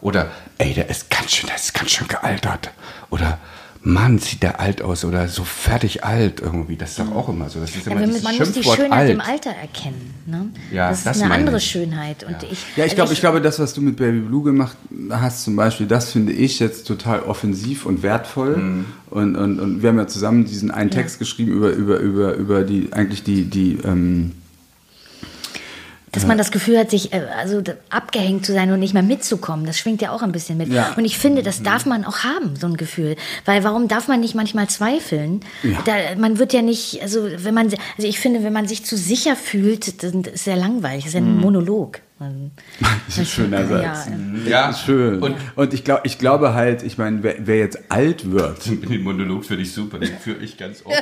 Oder, ey, der ist ganz schön, der ist ganz schön gealtert. Oder, Mann, sieht der alt aus. Oder so fertig alt irgendwie. Das ist doch auch immer so. Das ist ja, immer man dieses man muss die Schönheit alt. im Alter erkennen. Ne? Ja, das ist das eine andere ich. Schönheit. Und ich, Ja, ich also glaube, ich glaube, das, was du mit Baby Blue gemacht hast, zum Beispiel, das finde ich jetzt total offensiv und wertvoll. Mhm. Und, und, und wir haben ja zusammen diesen einen Text geschrieben über, über, über, über die, eigentlich die, die, ähm, Dass man das Gefühl hat, sich äh, also abgehängt zu sein und nicht mehr mitzukommen, das schwingt ja auch ein bisschen mit. Ja. Und ich finde, das darf man auch haben, so ein Gefühl. Weil warum darf man nicht manchmal zweifeln? Da, man wird ja nicht, also wenn man, also ich finde, wenn man sich zu sicher fühlt, dann ist sehr langweilig, das ist ja ein Monolog. Man- das ist ein schöner Satz. Ja, ähm, Ja, Schön. Und Und, ich, glaub, ich glaube halt, ich meine, wer, wer jetzt alt wird, den Monolog finde ich super, den führe ich ganz oft.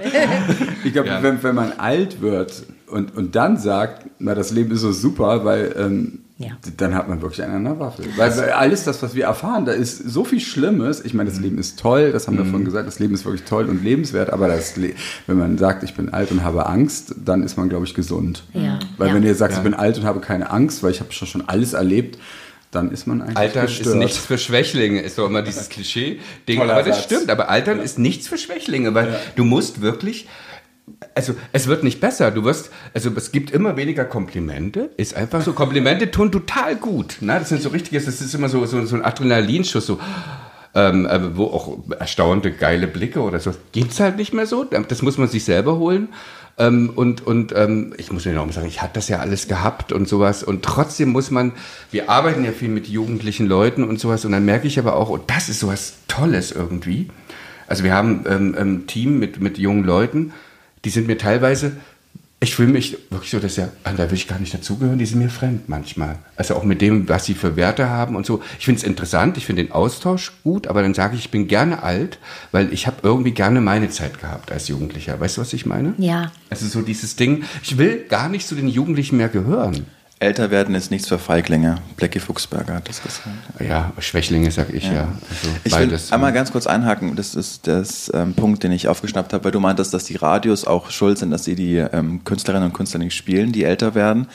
ich glaube, Ja. wenn, wenn man alt wird und, und dann sagt, na, das Leben ist so super, weil ähm, Ja. dann hat man wirklich einen an der Waffe. Weil, weil alles das, was wir erfahren, da ist so viel Schlimmes. Ich meine, das Leben ist toll, das haben wir vorhin gesagt, das Leben ist wirklich toll und lebenswert, aber das, wenn man sagt, ich bin alt und habe Angst, dann ist man, glaube ich, gesund. Ja. Weil Ja. wenn ihr sagt, ich bin alt und habe keine Angst, weil ich habe schon schon alles erlebt, dann ist man eigentlich Altern gestört. ist nichts für Schwächlinge, ist doch immer dieses Klischee-Ding. Aber das Satz. stimmt, aber Altern ist nichts für Schwächlinge, weil du musst wirklich, also es wird nicht besser. Du wirst, also es gibt immer weniger Komplimente, ist einfach so. Komplimente tun total gut. Ne? Das sind so richtiges, das ist immer so, so, so ein Adrenalinschuss, so. Ähm, äh, wo auch erstaunte, geile Blicke oder so. Gibt's halt nicht mehr so. Das muss man sich selber holen. Ähm, und und ähm, ich muss mir noch mal sagen, ich hatte das ja alles gehabt und sowas. Und trotzdem muss man, wir arbeiten ja viel mit jugendlichen Leuten und sowas. Und dann merke ich aber auch, und das ist sowas Tolles irgendwie. Also wir haben ähm, ein Team mit, mit jungen Leuten, die sind mir teilweise, ich fühle mich wirklich so, dass ja, da will ich gar nicht dazugehören, die sind mir fremd manchmal. Also auch mit dem, was sie für Werte haben und so. Ich finde es interessant, ich finde den Austausch gut, aber dann sage ich, ich bin gerne alt, weil ich habe irgendwie gerne meine Zeit gehabt als Jugendlicher. Weißt du, was ich meine? ja. Also so dieses Ding, ich will gar nicht zu den Jugendlichen mehr gehören. Älter werden ist nichts für Feiglinge. Blackie Fuchsberger hat das gesagt. Ja, Schwächlinge, sag ich ja. Also Ich will beides. einmal ganz kurz einhaken. Das ist das ähm, Punkt, den ich aufgeschnappt habe, weil du meintest, dass die Radios auch schuld sind, dass sie die ähm, Künstlerinnen und Künstler nicht spielen, die älter werden.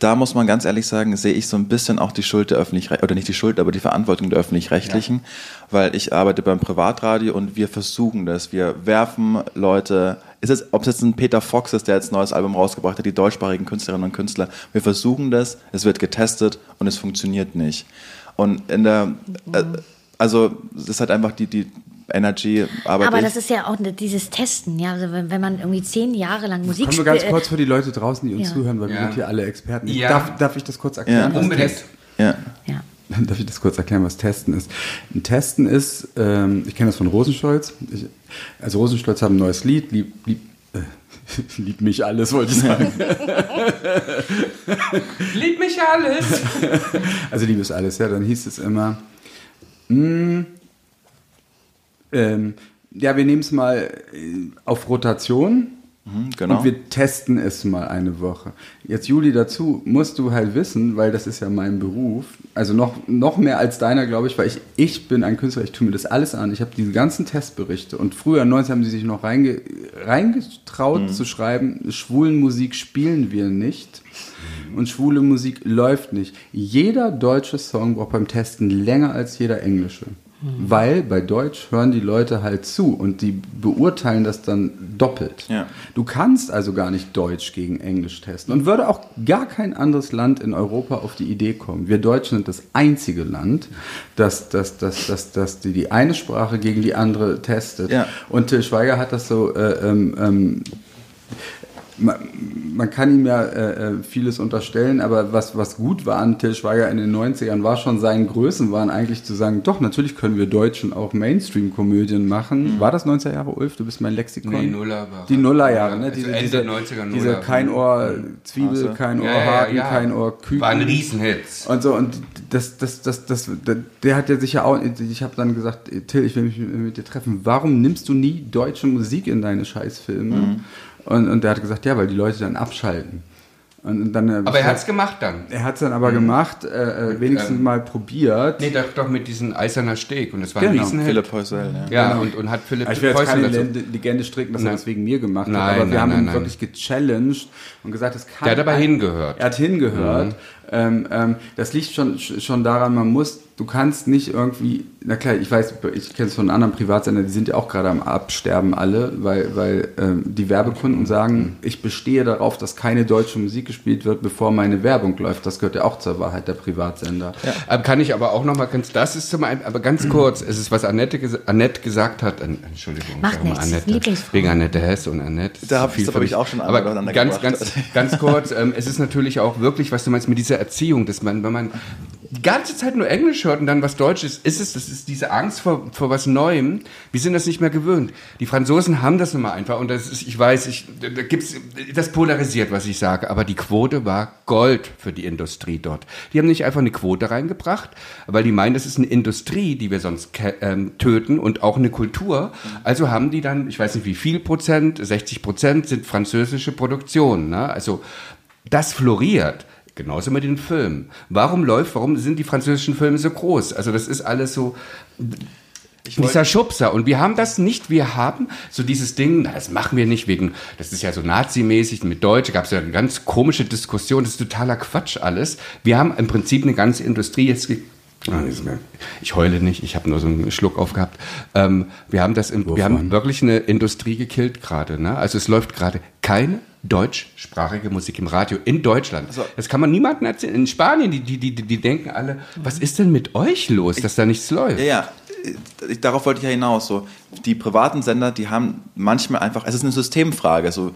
Da muss man ganz ehrlich sagen, sehe ich so ein bisschen auch die Schuld der öffentlich oder nicht die Schuld, aber die Verantwortung der öffentlich-rechtlichen, weil ich arbeite beim Privatradio und wir versuchen das. Wir werfen Leute, ist es, ob es jetzt ein Peter Fox ist, der jetzt ein neues Album rausgebracht hat, die deutschsprachigen Künstlerinnen und Künstler, wir versuchen das, es wird getestet und es funktioniert nicht. Und in der, äh, also es ist halt einfach die, die Energy Aber ich. das ist ja auch ne- dieses Testen, ja. Also wenn, wenn man irgendwie zehn Jahre lang Musik Kommen wir ganz spielt- kurz für die Leute draußen, die uns Ja. zuhören, weil wir Ja. sind hier alle Experten. Ja. Darf, darf ich das kurz erklären? Ja. was Unbedingt. Test- ja. Ja. Darf ich das kurz erklären, was Testen ist? Ein Testen ist, ähm, ich kenne das von Rosenstolz. Ich, also Rosenstolz haben ein neues Lied, lieb, lieb, äh, lieb mich alles, wollte ich sagen. Lieb mich alles. Also lieb ist alles, ja. Dann hieß es immer, mh, ähm, ja, wir nehmen es mal äh, auf Rotation Mhm, genau. Und wir testen es mal eine Woche. Jetzt, Juli, dazu musst du halt wissen, weil das ist ja mein Beruf, also noch, noch mehr als deiner, glaube ich, weil ich, ich bin ein Künstler, ich tue mir das alles an. Ich habe diese ganzen Testberichte und früher, 90 haben sie sich noch reinge, reingetraut Mhm. zu schreiben, schwulen Musik spielen wir nicht und schwule Musik läuft nicht. Jeder deutsche Song braucht beim Testen länger als jeder englische. Weil bei Deutsch hören die Leute halt zu und die beurteilen das dann doppelt. Ja. Du kannst also gar nicht Deutsch gegen Englisch testen und würde auch gar kein anderes Land in Europa auf die Idee kommen. Wir Deutschen sind das einzige Land, das, das, das, das, das die, die eine Sprache gegen die andere testet. Ja. Und Till Schweiger hat das so äh, ähm, ähm, man, man kann ihm ja äh, äh, vieles unterstellen, aber was, was gut war an Till Schweiger in den 90ern, war schon seinen Größenwahn eigentlich zu sagen, doch, natürlich können wir Deutschen auch Mainstream-Komödien machen. War das 90er Jahre, Ulf? Du bist mein Lexikon. Nee, Nuller war- Die Nullerjahre, ne? Also Diese, Ende diese, 90er, diese Nuller. kein Ohr Zwiebel, Also. kein Ohr Ja, ja, Haken, ja. kein Ohr Küken. War ein Riesenhit. Und so, und das, das, das, das, der, hat ja sicher auch, ich habe dann gesagt, Till, ich will mich mit, mit dir treffen. Warum nimmst du nie deutsche Musik in deine Scheißfilme? Und, und der hat gesagt, ja, weil die Leute dann abschalten. Und, dann, Aber er hat's gemacht dann. er hat es dann aber gemacht, äh, äh, wenigstens ähm, mal probiert. Nee, doch, doch mit diesem eiserner Steg. Und das war ein Genau. Riesenhit. Philipp Heusel, ja. Ja, und, und hat Philipp ich will jetzt keine dazu- Legende, Legende stricken, dass er Nein. das wegen mir gemacht Nein, hat, aber wir nein, haben nein, ihn nein. wirklich gechallenged und gesagt, es kann. Der hat aber ein- hingehört. Er hat hingehört. Ähm, ähm, das liegt schon, schon daran, man muss, du kannst nicht irgendwie, na klar, ich weiß, ich kenne es von anderen Privatsendern, die sind ja auch gerade am Absterben alle, weil, weil ähm, die Werbekunden sagen, ich bestehe darauf, dass keine deutsche Musik gespielt wird, bevor meine Werbung läuft. Das gehört ja auch zur Wahrheit der Privatsender. Ähm, Kann ich aber auch noch mal ganz, das ist zum einen, aber ganz kurz, es ist, was Annette, Annette gesagt hat, An- Entschuldigung, Macht sag mal nichts, Annette, wegen Annette Hess und Annette. Da hab Viel ich- hab ich auch schon Aber ganz, ganz, ganz kurz, ähm, es ist natürlich auch wirklich, was du meinst mit dieser Erziehung, dass man, wenn man die ganze Zeit nur Englisch hört und dann was Deutsches, ist es, das ist diese Angst vor, vor was Neuem. Wir sind das nicht mehr gewöhnt. Die Franzosen haben das immer einfach und das ist, ich weiß, ich, da gibt's, das polarisiert, was ich sage, aber die Quote war Gold für die Industrie dort. Die haben nicht einfach eine Quote reingebracht, weil die meinen, das ist eine Industrie, die wir sonst ähm, töten und auch eine Kultur. Also haben die dann, ich weiß nicht wie viel Prozent, 60 Prozent sind französische Produktionen. Ne? Also das floriert. Genauso mit den Filmen. Warum läuft, warum sind die französischen Filme so groß? Also das ist alles so, dieser Schubser. Und wir haben das nicht. Wir haben so dieses Ding, na, das machen wir nicht wegen, das ist ja so nazimäßig mit Deutsch, gab es ja eine ganz komische Diskussion, das ist totaler Quatsch alles. Wir haben im Prinzip eine ganze Industrie jetzt Ah, Ich heule nicht, ich habe nur so einen Schluck aufgehabt. Ähm, wir haben das, im, wir haben wirklich eine Industrie gekillt gerade. Ne? Also es läuft gerade keine deutschsprachige Musik im Radio in Deutschland. Das kann man niemandem erzählen. In Spanien, die, die, die, die denken alle, was ist denn mit euch los, dass da nichts läuft? Ja, ja. Ich, darauf wollte ich ja hinaus. So, die privaten Sender, die haben manchmal einfach, es ist eine Systemfrage. So,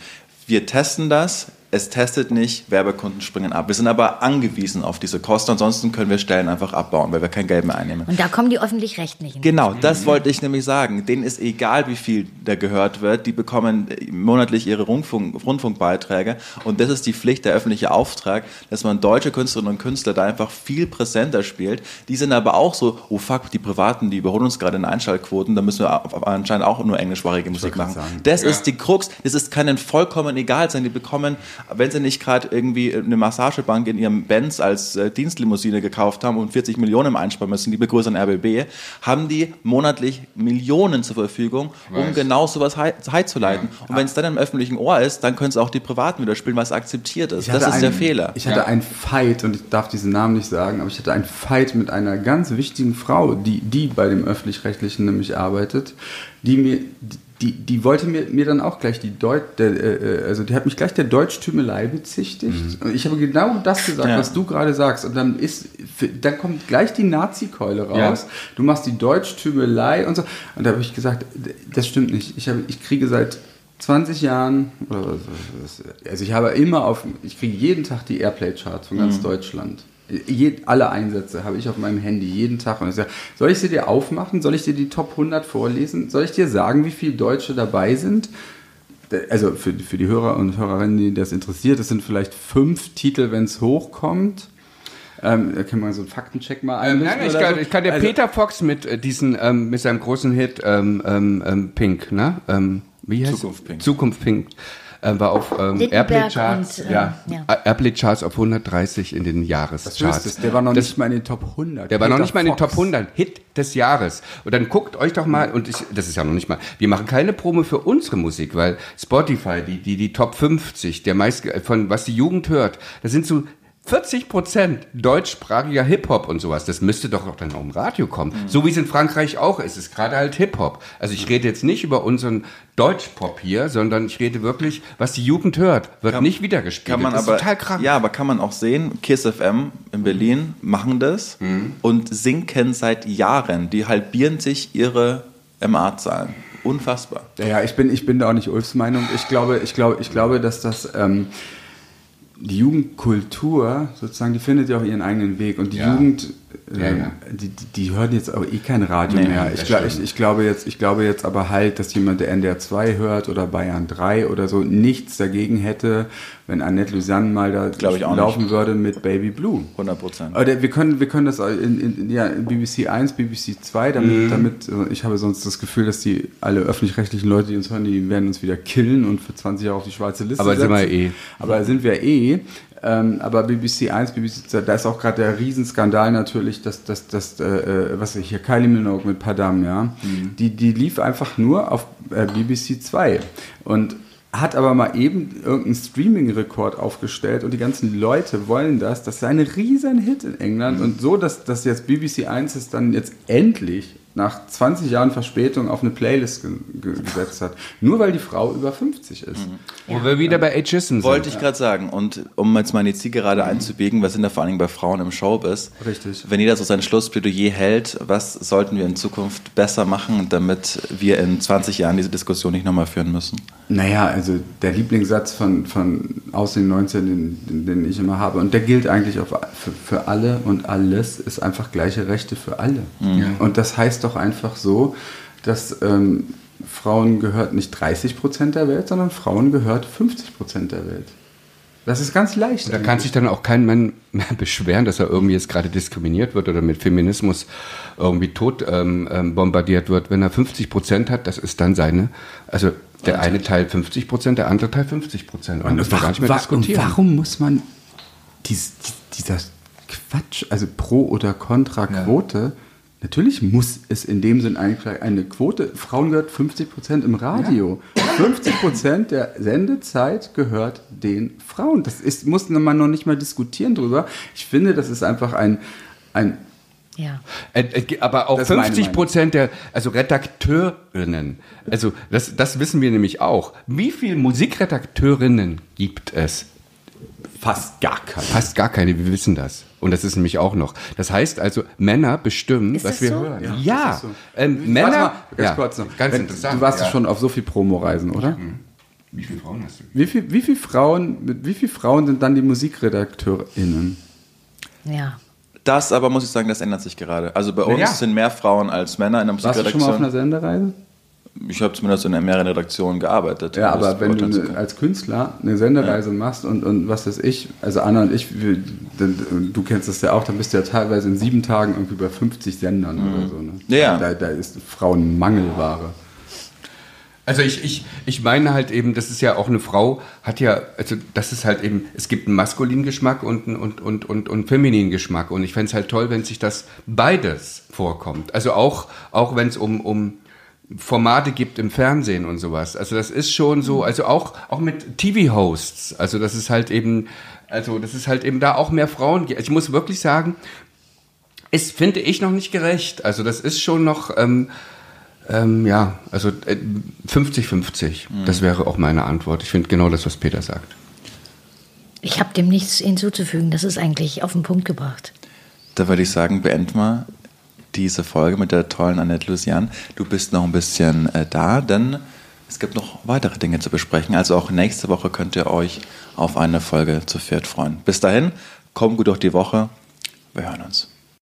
wir testen das, es testet nicht, Werbekunden springen ab. Wir sind aber angewiesen auf diese Kosten, ansonsten können wir Stellen einfach abbauen, weil wir kein Geld mehr einnehmen. Und da kommen die öffentlich-rechtlichen. Genau, das wollte ich nämlich sagen. Denen ist egal, wie viel da gehört wird. Die bekommen monatlich ihre Rundfunk, Rundfunkbeiträge. Und das ist die Pflicht, der öffentliche Auftrag, dass man deutsche Künstlerinnen und Künstler da einfach viel präsenter spielt. Die sind aber auch so, oh fuck, die Privaten, die überholen uns gerade in Einschaltquoten, da müssen wir anscheinend auch nur englischsprachige Musik machen. Das ist die Krux. Das ist, kann ihnen vollkommen egal sein. Die bekommen, wenn sie nicht gerade irgendwie eine Massagebank in ihrem Benz als äh, Dienstlimousine gekauft haben und 40 Millionen einsparen müssen, liebe Grüße an RBB, haben die monatlich Millionen zur Verfügung, um genau sowas hei- heimzuleiten. Und wenn es dann im öffentlichen Ohr ist, dann können es auch die Privaten wieder spielen, was akzeptiert ist. Das ist der einen- Fehler. Ich hatte einen Fight, und ich darf diesen Namen nicht sagen, aber ich hatte einen Fight mit einer ganz wichtigen Frau, die, die bei dem Öffentlich-Rechtlichen nämlich arbeitet, die mir, die, die wollte mir, mir dann auch gleich die Deut, der, äh, also die hat mich gleich der Deutschtümelei bezichtigt. Und ich habe genau das gesagt, Ja. was du gerade sagst. Und dann ist, dann kommt gleich die Nazi-Keule raus. Du machst die Deutschtümelei und so. Und da habe ich gesagt, das stimmt nicht. Ich, habe, ich kriege seit 20 Jahren, also ich habe immer auf, ich kriege jeden Tag die Airplay-Charts von ganz Deutschland. Je, alle Einsätze habe ich auf meinem Handy jeden Tag. Und ich sage, soll ich sie dir aufmachen? Soll ich dir die Top 100 vorlesen? Soll ich dir sagen, wie viele Deutsche dabei sind? Also für, für die Hörer und Hörerinnen, die das interessiert, das sind vielleicht fünf Titel, wenn es hochkommt. Ähm, da können wir so einen Faktencheck mal Ähm, nein, ich kann, so. ich kann der Also- Peter Fox mit äh, diesen, ähm, mit seinem großen Hit ähm, ähm, ähm, Pink, ne? Ähm, wie heißt Zukunft Pink. Zukunft Pink. Äh, war auf ähm, Littenberg Airplay Charts, und, ähm, ja, ja. Äh, Airplay Charts auf 130 in den Jahrescharts. der war noch Das- nicht mal in den Top 100. Der war noch Peter nicht mal in den Fox. Top 100. Hit des Jahres. Und dann guckt euch doch mal, und ich, das ist ja noch nicht mal, wir machen keine Promo für unsere Musik, weil Spotify, die, die, die Top 50, der meist, von was die Jugend hört, das sind so 40 Prozent deutschsprachiger Hip-Hop und sowas. Das müsste doch auch dann auch im Radio kommen. Mhm. So wie es in Frankreich auch ist. Es ist gerade halt Hip-Hop. Also ich rede jetzt nicht über unseren Deutschpop hier, sondern ich rede wirklich, was die Jugend hört, wird nicht wiedergespielt. Kann man das aber, ist total krank. Ja, aber kann man auch sehen, Kiss FM in Berlin machen das Mhm. und sinken seit Jahren. Die halbieren sich ihre MA-Zahlen. Unfassbar. Ja, ja, ich bin, ich bin da auch nicht Ulfs Meinung. Ich glaube, ich glaube, ich glaube, dass das ähm, die Jugendkultur sozusagen, die findet ja auch ihren eigenen Weg und die Ja. Jugend, Ja, ähm, ja. Die, die, hören jetzt auch eh kein Radio Nee, mehr. Ich, glaub, ich, ich glaube jetzt, ich glaube jetzt aber halt, dass jemand, der NDR 2 hört oder Bayern 3 oder so, nichts dagegen hätte, wenn Annette Lusanne mal da laufen würde mit Baby Blue. 100 Prozent. Oder wir können, wir können das in, in, ja, in BBC 1, BBC 2, damit, Mhm. damit, äh, ich habe sonst das Gefühl, dass die alle öffentlich-rechtlichen Leute, die uns hören, die werden uns wieder killen und für 20 Jahre auf die schwarze Liste Aber sind wir setzen. eh. Aber sind wir eh. Ähm, aber BBC 1, BBC 2, da ist auch gerade der Riesenskandal natürlich, dass, dass, dass äh, was ich hier, Kylie Minogue mit Padam, ja, Mhm. die, die lief einfach nur auf äh, BBC 2 und hat aber mal eben irgendeinen Streaming-Rekord aufgestellt und die ganzen Leute wollen das. Das ist ein riesen Hit in England und so, dass, dass jetzt BBC 1 es dann jetzt endlich nach 20 Jahren Verspätung auf eine Playlist ge ge gesetzt hat. Nur weil die Frau über 50 ist. Wo wir wieder bei Ageism sind. Wollte ich gerade sagen. Und um jetzt mal in die Zielgerade einzubiegen, wir sind ja vor allen Dingen bei Frauen im Showbiz. Richtig. Wenn jeder so sein Schlussplädoyer hält, was sollten wir in Zukunft besser machen, damit wir in 20 Jahren diese Diskussion nicht nochmal führen müssen? Naja, also der Lieblingssatz von, von aus den 19, den, den, den ich immer habe, und der gilt eigentlich auf, für, für alle und alles, ist einfach gleiche Rechte für alle. Und das heißt doch einfach so, dass ähm, Frauen gehört nicht 30 Prozent der Welt, sondern Frauen gehört 50 Prozent der Welt. Das ist ganz leicht. Da kann sich dann auch kein Mann mehr beschweren, dass er irgendwie jetzt gerade diskriminiert wird oder mit Feminismus irgendwie tot ähm, ähm, bombardiert wird. Wenn er 50 Prozent hat, das ist dann seine, also der eine Teil 50 Prozent, der andere Teil 50 Prozent. Und, muss man gar nicht mehr wa- diskutieren. und warum muss man dies, dieser Quatsch, also Pro- oder Kontra-Quote, natürlich muss es in dem Sinn eigentlich eine Quote, Frauen gehört 50 Prozent im Radio. 50 Prozent der Sendezeit gehört den Frauen. Das ist, muss man noch nicht mal diskutieren drüber. Ich finde, das ist einfach ein, ein Ja. Äh, äh, Aber auch Das ist meine 50 Prozent der, also Redakteurinnen, also das, das wissen wir nämlich auch. Wie viele Musikredakteurinnen gibt es? fast gar kein. Fast gar keine, wir wissen das. Und das ist nämlich auch noch. Das heißt also, Männer bestimmen, Ist was das wir so? hören. Ja, Ja, das ist so. ähm, Männer. mal, ganz ja, kurz noch. Ganz Wenn- interessant. Du warst ja. schon auf so viel Promoreisen, oder? Wie viele Frauen hast du? Wie viel, wie viel Frauen, mit wie Frauen sind dann die MusikredakteurInnen? Ja. Das aber, muss ich sagen, das ändert sich gerade. Also bei uns Ja. sind mehr Frauen als Männer in der Warst du schon mal auf einer Musikredaktion. Sendereise? Ich habe zumindest in mehreren Redaktionen gearbeitet. Ja, aber wenn du als Künstler eine Sendereise machst und, und was weiß ich, also Anna und ich, wir, denn, du kennst das ja auch, dann bist du ja teilweise in sieben Tagen irgendwie bei 50 Sendern oder so. Ne? Ja, ja. Da, da ist Frauenmangelware. Also ich, ich, ich meine halt eben, das ist ja auch eine Frau, hat ja, also das ist halt eben, es gibt einen maskulinen Geschmack und einen und, und, und, und femininen Geschmack. Und ich fände es halt toll, wenn sich das beides vorkommt. Also auch, auch wenn es um, um Formate gibt im Fernsehen und sowas. Also das ist schon so, also auch, auch mit TV-Hosts. Also das ist halt eben, also das ist halt eben da auch mehr Frauen. gibt. Ich muss wirklich sagen, ist, finde ich, noch nicht gerecht. Also das ist schon noch, ähm, ähm, ja, also äh, 50-50. Das wäre auch meine Antwort. Ich finde genau das, was Peter sagt. Ich habe dem nichts hinzuzufügen. Das ist eigentlich auf den Punkt gebracht. Da würde ich sagen, beenden wir diese Folge mit der tollen Annette Lucian. Du bist noch ein bisschen äh, da, denn es gibt noch weitere Dinge zu besprechen. Also auch nächste Woche könnt ihr euch auf eine Folge zu viert freuen. Bis dahin, kommt gut durch die Woche. Wir hören uns.